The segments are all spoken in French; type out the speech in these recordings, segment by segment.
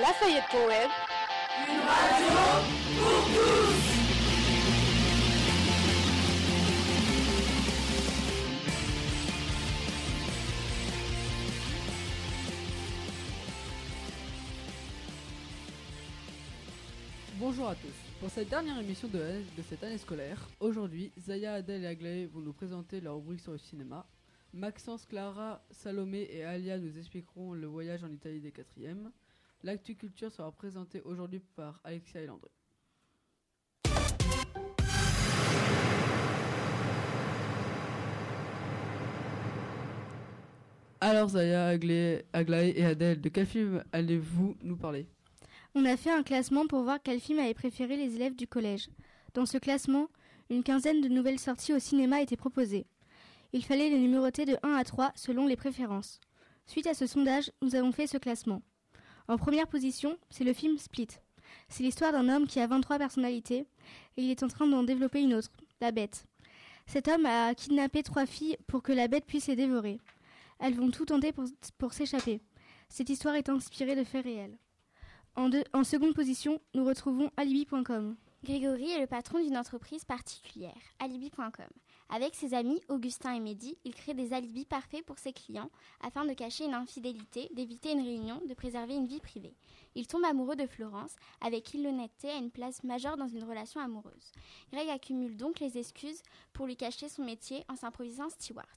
La Fayette Web. Une radio pour tous Bonjour à tous. Pour cette dernière émission de, de cette année scolaire, aujourd'hui, Zaya, Adèle et Aglaé vont nous présenter leur rubrique sur le cinéma. Maxence, Clara, Salomé et Alia nous expliqueront le voyage en Italie des quatrièmes. L'actu culture sera présentée aujourd'hui par Alexia et Landry. Alors Zaya, Aglaé, et Adèle, de quel film allez-vous nous parler? On a fait un classement pour voir quel film avaient préféré les élèves du collège. Dans ce classement, une quinzaine de nouvelles sorties au cinéma étaient proposées. Il fallait les numéroter de 1 à 3 selon les préférences. Suite à ce sondage, nous avons fait ce classement. En première position, c'est le film Split. C'est l'histoire d'un homme qui a 23 personnalités et il est en train d'en développer une autre, la bête. Cet homme a kidnappé trois filles pour que la bête puisse les dévorer. Elles vont tout tenter pour, s'échapper. Cette histoire est inspirée de faits réels. En, en seconde position, nous retrouvons alibi.com. Grégory est le patron d'une entreprise particulière, alibi.com. Avec ses amis Augustin et Mehdi, il crée des alibis parfaits pour ses clients afin de cacher une infidélité, d'éviter une réunion, de préserver une vie privée. Il tombe amoureux de Florence, avec qui l'honnêteté a une place majeure dans une relation amoureuse. Greg accumule donc les excuses pour lui cacher son métier en s'improvisant steward.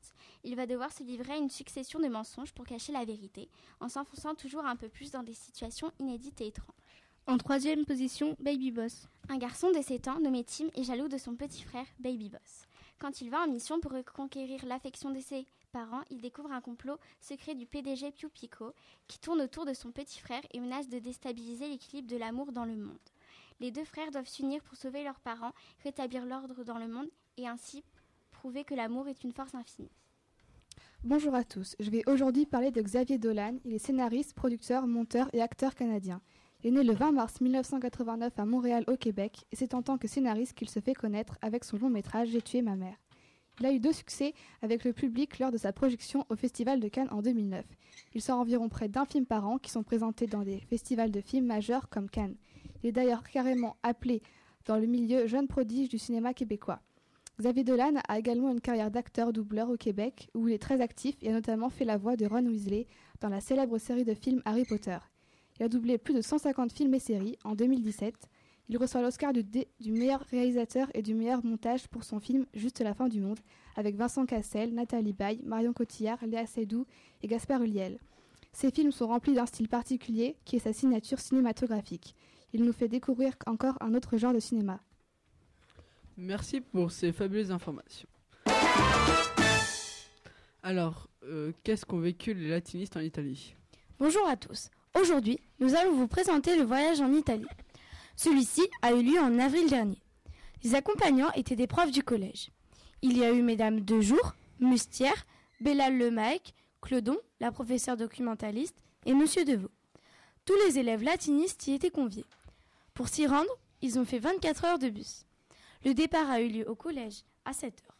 Il va devoir se livrer à une succession de mensonges pour cacher la vérité, en s'enfonçant toujours un peu plus dans des situations inédites et étranges. En troisième position, Baby Boss. Un garçon de 7 ans nommé Tim est jaloux de son petit frère, Baby Boss. Quand il va en mission pour reconquérir l'affection de ses parents, il découvre un complot secret du PDG Piu Pico qui tourne autour de son petit frère et menace de déstabiliser l'équilibre de l'amour dans le monde. Les deux frères doivent s'unir pour sauver leurs parents, rétablir l'ordre dans le monde et ainsi prouver que l'amour est une force infinie. Bonjour à tous, je vais aujourd'hui parler de Xavier Dolan. Il est scénariste, producteur, monteur et acteur canadien. Il est né le 20 mars 1989 à Montréal au Québec et c'est en tant que scénariste qu'il se fait connaître avec son long métrage J'ai tué ma mère. Il a eu deux succès avec le public lors de sa projection au Festival de Cannes en 2009. Il sort environ près d'un film par an qui sont présentés dans des festivals de films majeurs comme Cannes. Il est d'ailleurs carrément appelé dans le milieu jeune prodige du cinéma québécois. Xavier Dolan a également une carrière d'acteur-doubleur au Québec où il est très actif et a notamment fait la voix de Ron Weasley dans la célèbre série de films Harry Potter. Il a doublé plus de 150 films et séries en 2017. Il reçoit l'Oscar du, du, meilleur réalisateur et du meilleur montage pour son film Juste la fin du monde, avec Vincent Cassel, Nathalie Baye, Marion Cotillard, Léa Seydoux et Gaspard Ulliel. Ces films sont remplis d'un style particulier qui est sa signature cinématographique. Il nous fait découvrir encore un autre genre de cinéma. Merci pour ces fabuleuses informations. Alors, euh, qu'est-ce qu'ont vécu les latinistes en Italie? Bonjour à tous. Aujourd'hui, nous allons vous présenter le voyage en Italie. Celui-ci a eu lieu en avril dernier. Les accompagnants étaient des profs du collège. Il y a eu Mesdames Dejour, Mustière, Bella Lemaitre, Clodon, la professeure documentaliste, et Monsieur Deveau. Tous les élèves latinistes y étaient conviés. Pour s'y rendre, ils ont fait 24 heures de bus. Le départ a eu lieu au collège à 7 heures.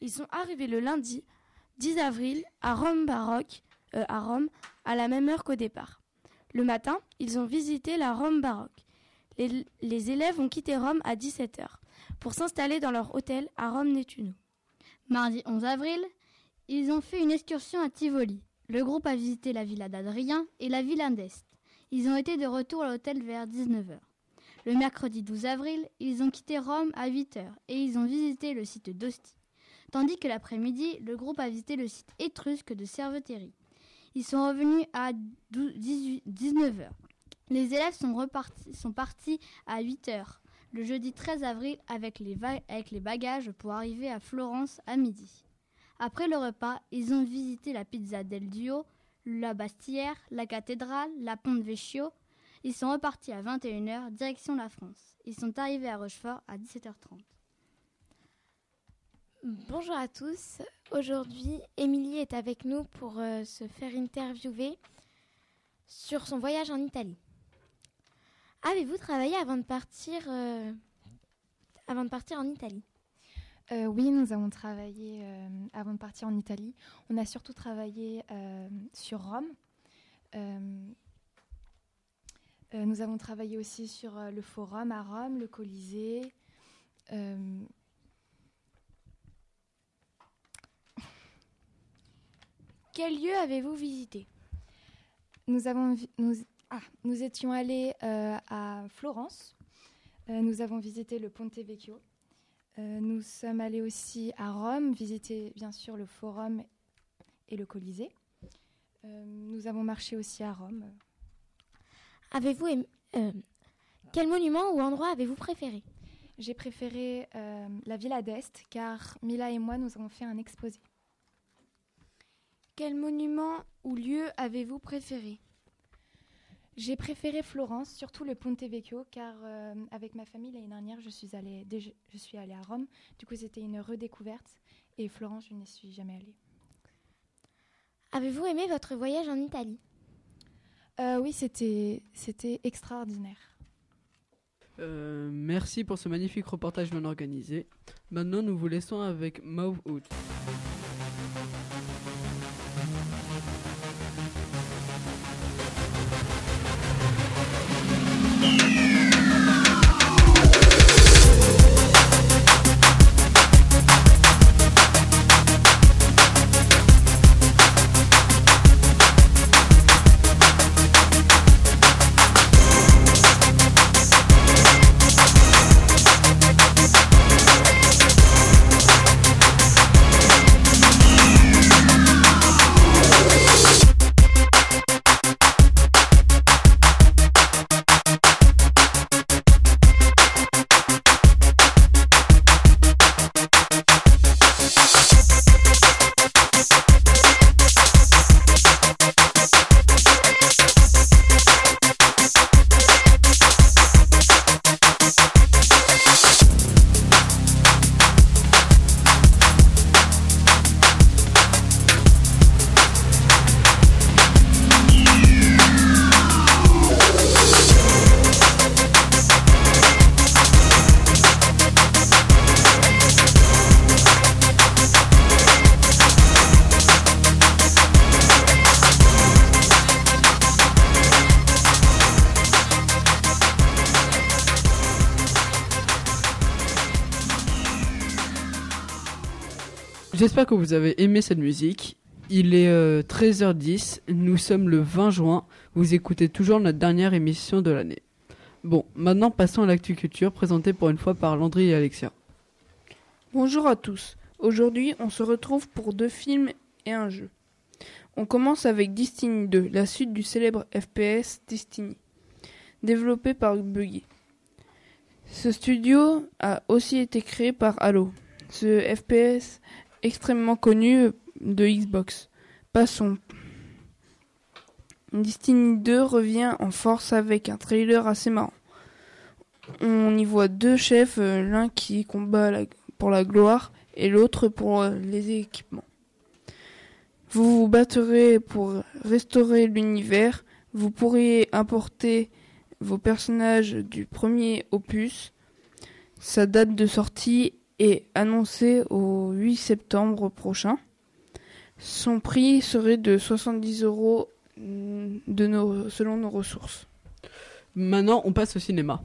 Ils sont arrivés le lundi 10 avril à Rome baroque, euh, à Rome, à la même heure qu'au départ. Le matin, ils ont visité la Rome baroque. Les, élèves ont quitté Rome à 17h pour s'installer dans leur hôtel à Rome Nettuno. Mardi 11 avril, ils ont fait une excursion à Tivoli. Le groupe a visité la villa d'Adrien et la villa d'Est. Ils ont été de retour à l'hôtel vers 19h. Le mercredi 12 avril, ils ont quitté Rome à 8h et ils ont visité le site d'Ostie. Tandis que l'après-midi, le groupe a visité le site étrusque de Cerveterie. Ils sont revenus à 19h. Les élèves sont, repartis, sont partis à 8h le jeudi 13 avril avec les, avec les bagages pour arriver à Florence à midi. Après le repas, ils ont visité la pizza del Duo, la Bastière, la cathédrale, la Ponte Vecchio. Ils sont repartis à 21h, direction la France. Ils sont arrivés à Rochefort à 17h30. Bonjour à tous. Aujourd'hui, Émilie est avec nous pour euh, se faire interviewer sur son voyage en Italie. Avez-vous travaillé avant de partir, euh, avant de partir en Italie? Euh, Oui, nous avons travaillé avant de partir en Italie. On a surtout travaillé sur Rome. Nous avons travaillé aussi sur le forum à Rome, le Colisée. Quel lieu avez-vous visité? Nous, avons vi- nous, ah, nous étions allés euh, à Florence. Euh, nous avons visité le Ponte Vecchio. Euh, nous sommes allés aussi à Rome, visiter bien sûr le forum et le Colisée. Nous avons marché aussi à Rome. Avez-vous Quel monument ou endroit avez-vous préféré? J'ai préféré la Villa d'Est car Mila et moi nous avons fait un exposé. Quel monument ou lieu avez-vous préféré? J'ai préféré Florence, surtout le Ponte Vecchio, car euh, avec ma famille l'année dernière, je suis allée, je suis allée à Rome. Du coup, c'était une redécouverte. Et Florence, je n'y suis jamais allée. Avez-vous aimé votre voyage en Italie? Euh, oui, c'était, c'était extraordinaire. Euh, merci pour ce magnifique reportage bien organisé. Maintenant, nous vous laissons avec Mauve Out. J'espère que vous avez aimé cette musique. Il est euh, 13h10, nous sommes le 20 juin, vous écoutez toujours notre dernière émission de l'année. Bon, maintenant passons à l'actu culture présentée pour une fois par Landry et Alexia. Bonjour à tous. Aujourd'hui, on se retrouve pour deux films et un jeu. On commence avec Destiny 2, la suite du célèbre FPS Destiny, développé par Buggy. Ce studio a aussi été créé par Halo, ce FPS extrêmement connu de Xbox. Passons. Destiny 2 revient en force avec un trailer assez marrant. On y voit deux chefs, euh, l'un qui combat pour la gloire et l'autre pour euh, les équipements. Vous vous battrez pour restaurer l'univers. Vous pourriez importer vos personnages du premier opus. Sa date de sortie est annoncée au 8 septembre prochain. Son prix serait de 70 euros mm, de nos, selon nos ressources. Maintenant, on passe au cinéma.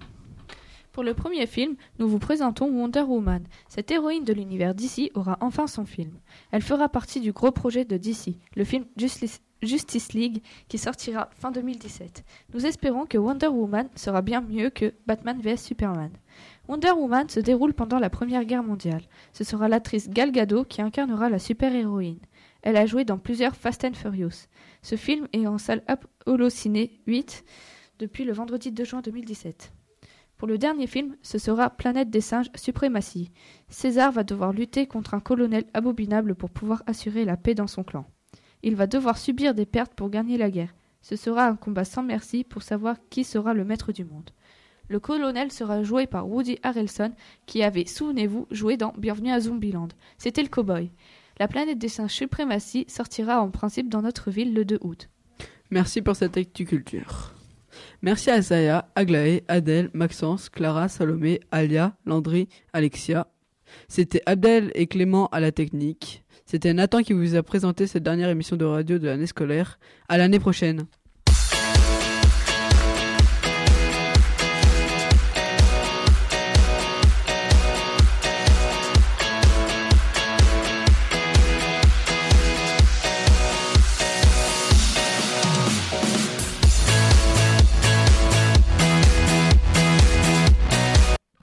Pour le premier film, nous vous présentons Wonder Woman. Cette héroïne de l'univers DC aura enfin son film. Elle fera partie du gros projet de DC, le film Justice, Justice League, qui sortira fin 2017. Nous espérons que Wonder Woman sera bien mieux que Batman vs Superman. Wonder Woman se déroule pendant la Première Guerre mondiale. Ce sera l'actrice Gal Gadot qui incarnera la super-héroïne. Elle a joué dans plusieurs Fast and Furious. Ce film est en salle Holociné 8 depuis le vendredi 2 juin 2017. Pour le dernier film, ce sera Planète des singes Suprématie. César va devoir lutter contre un colonel abominable pour pouvoir assurer la paix dans son clan. Il va devoir subir des pertes pour gagner la guerre. Ce sera un combat sans merci pour savoir qui sera le maître du monde. Le colonel sera joué par Woody Harrelson, qui avait, souvenez-vous, joué dans Bienvenue à Zombieland. C'était le cowboy. La planète des singes Suprématie sortira en principe dans notre ville le 2 août. Merci pour cette actu-culture. Merci à Zaya, Aglaé, Adèle, Maxence, Clara, Salomé, Alia, Landry, Alexia. C'était Abdel et Clément à la technique. C'était Nathan qui vous a présenté cette dernière émission de radio de l'année scolaire. À l'année prochaine.